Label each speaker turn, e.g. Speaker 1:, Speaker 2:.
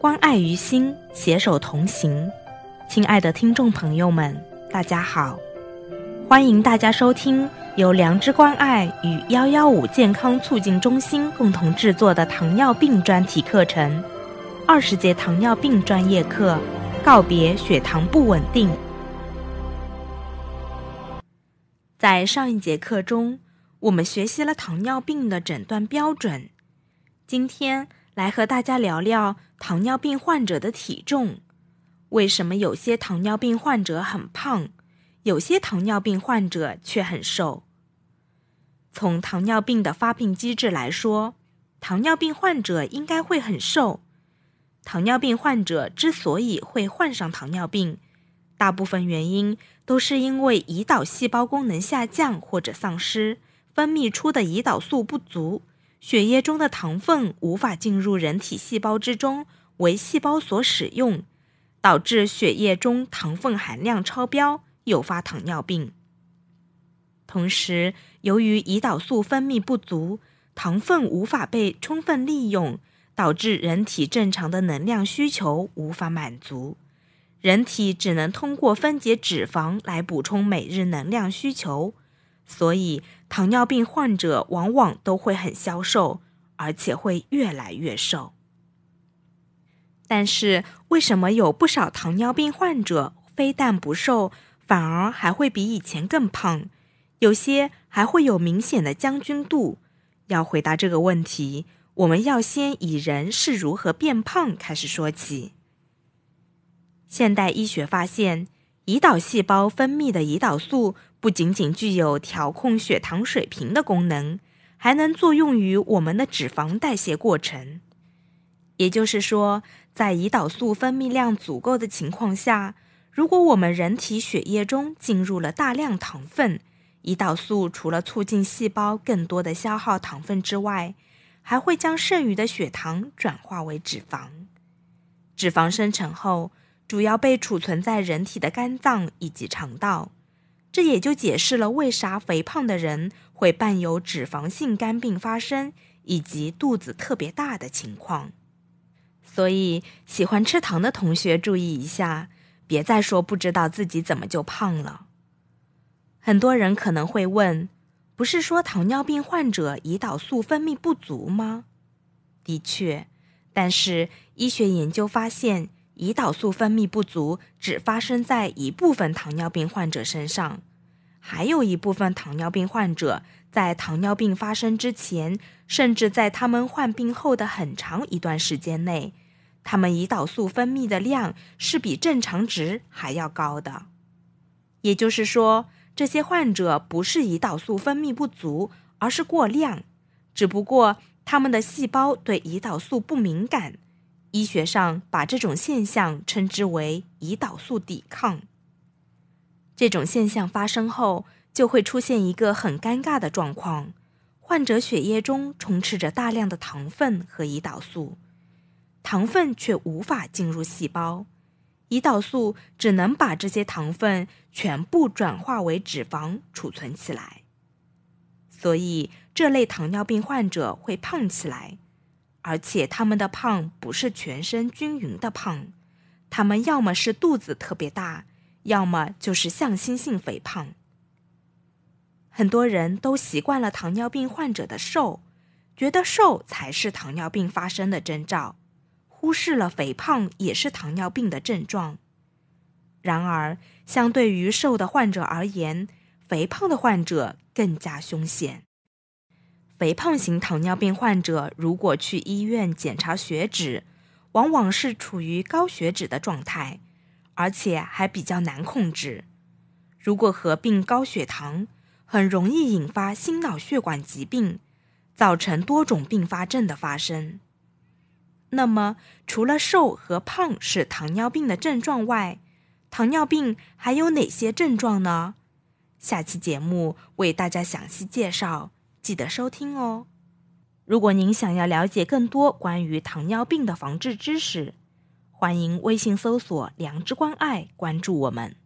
Speaker 1: 关爱于心，携手同行。亲爱的听众朋友们，大家好，欢迎大家收听由良知关爱与幺幺五健康促进中心共同制作的糖尿病专题课程——二十节糖尿病专业课，告别血糖不稳定。在上一节课中，我们学习了糖尿病的诊断标准。今天来和大家聊聊糖尿病患者的体重。为什么有些糖尿病患者很胖，有些糖尿病患者却很瘦？从糖尿病的发病机制来说，糖尿病患者应该会很瘦。糖尿病患者之所以会患上糖尿病，大部分原因都是因为胰岛细胞功能下降或者丧失，分泌出的胰岛素不足，血液中的糖分无法进入人体细胞之中为细胞所使用，导致血液中糖分含量超标，诱发糖尿病。同时，由于胰岛素分泌不足，糖分无法被充分利用，导致人体正常的能量需求无法满足。人体只能通过分解脂肪来补充每日能量需求，所以糖尿病患者往往都会很消瘦，而且会越来越瘦。但是，为什么有不少糖尿病患者非但不瘦，反而还会比以前更胖？有些还会有明显的将军肚？要回答这个问题，我们要先以人是如何变胖开始说起。现代医学发现，胰岛细胞分泌的胰岛素不仅仅具有调控血糖水平的功能，还能作用于我们的脂肪代谢过程。也就是说，在胰岛素分泌量足够的情况下，如果我们人体血液中进入了大量糖分，胰岛素除了促进细胞更多的消耗糖分之外，还会将剩余的血糖转化为脂肪。脂肪生成后，主要被储存在人体的肝脏以及肠道，这也就解释了为啥肥胖的人会伴有脂肪性肝病发生，以及肚子特别大的情况。所以，喜欢吃糖的同学注意一下，别再说不知道自己怎么就胖了。很多人可能会问：不是说糖尿病患者胰岛素分泌不足吗？的确，但是医学研究发现。胰岛素分泌不足只发生在一部分糖尿病患者身上，还有一部分糖尿病患者在糖尿病发生之前，甚至在他们患病后的很长一段时间内，他们胰岛素分泌的量是比正常值还要高的。也就是说，这些患者不是胰岛素分泌不足，而是过量，只不过他们的细胞对胰岛素不敏感。医学上把这种现象称之为胰岛素抵抗。这种现象发生后，就会出现一个很尴尬的状况：患者血液中充斥着大量的糖分和胰岛素，糖分却无法进入细胞，胰岛素只能把这些糖分全部转化为脂肪储存起来。所以，这类糖尿病患者会胖起来。而且他们的胖不是全身均匀的胖，他们要么是肚子特别大，要么就是向心性肥胖。很多人都习惯了糖尿病患者的瘦，觉得瘦才是糖尿病发生的征兆，忽视了肥胖也是糖尿病的症状。然而，相对于瘦的患者而言，肥胖的患者更加凶险。肥胖型糖尿病患者如果去医院检查血脂，往往是处于高血脂的状态，而且还比较难控制。如果合并高血糖，很容易引发心脑血管疾病，造成多种并发症的发生。那么，除了瘦和胖是糖尿病的症状外，糖尿病还有哪些症状呢？下期节目为大家详细介绍。记得收听哦！如果您想要了解更多关于糖尿病的防治知识，欢迎微信搜索“良知关爱”，关注我们。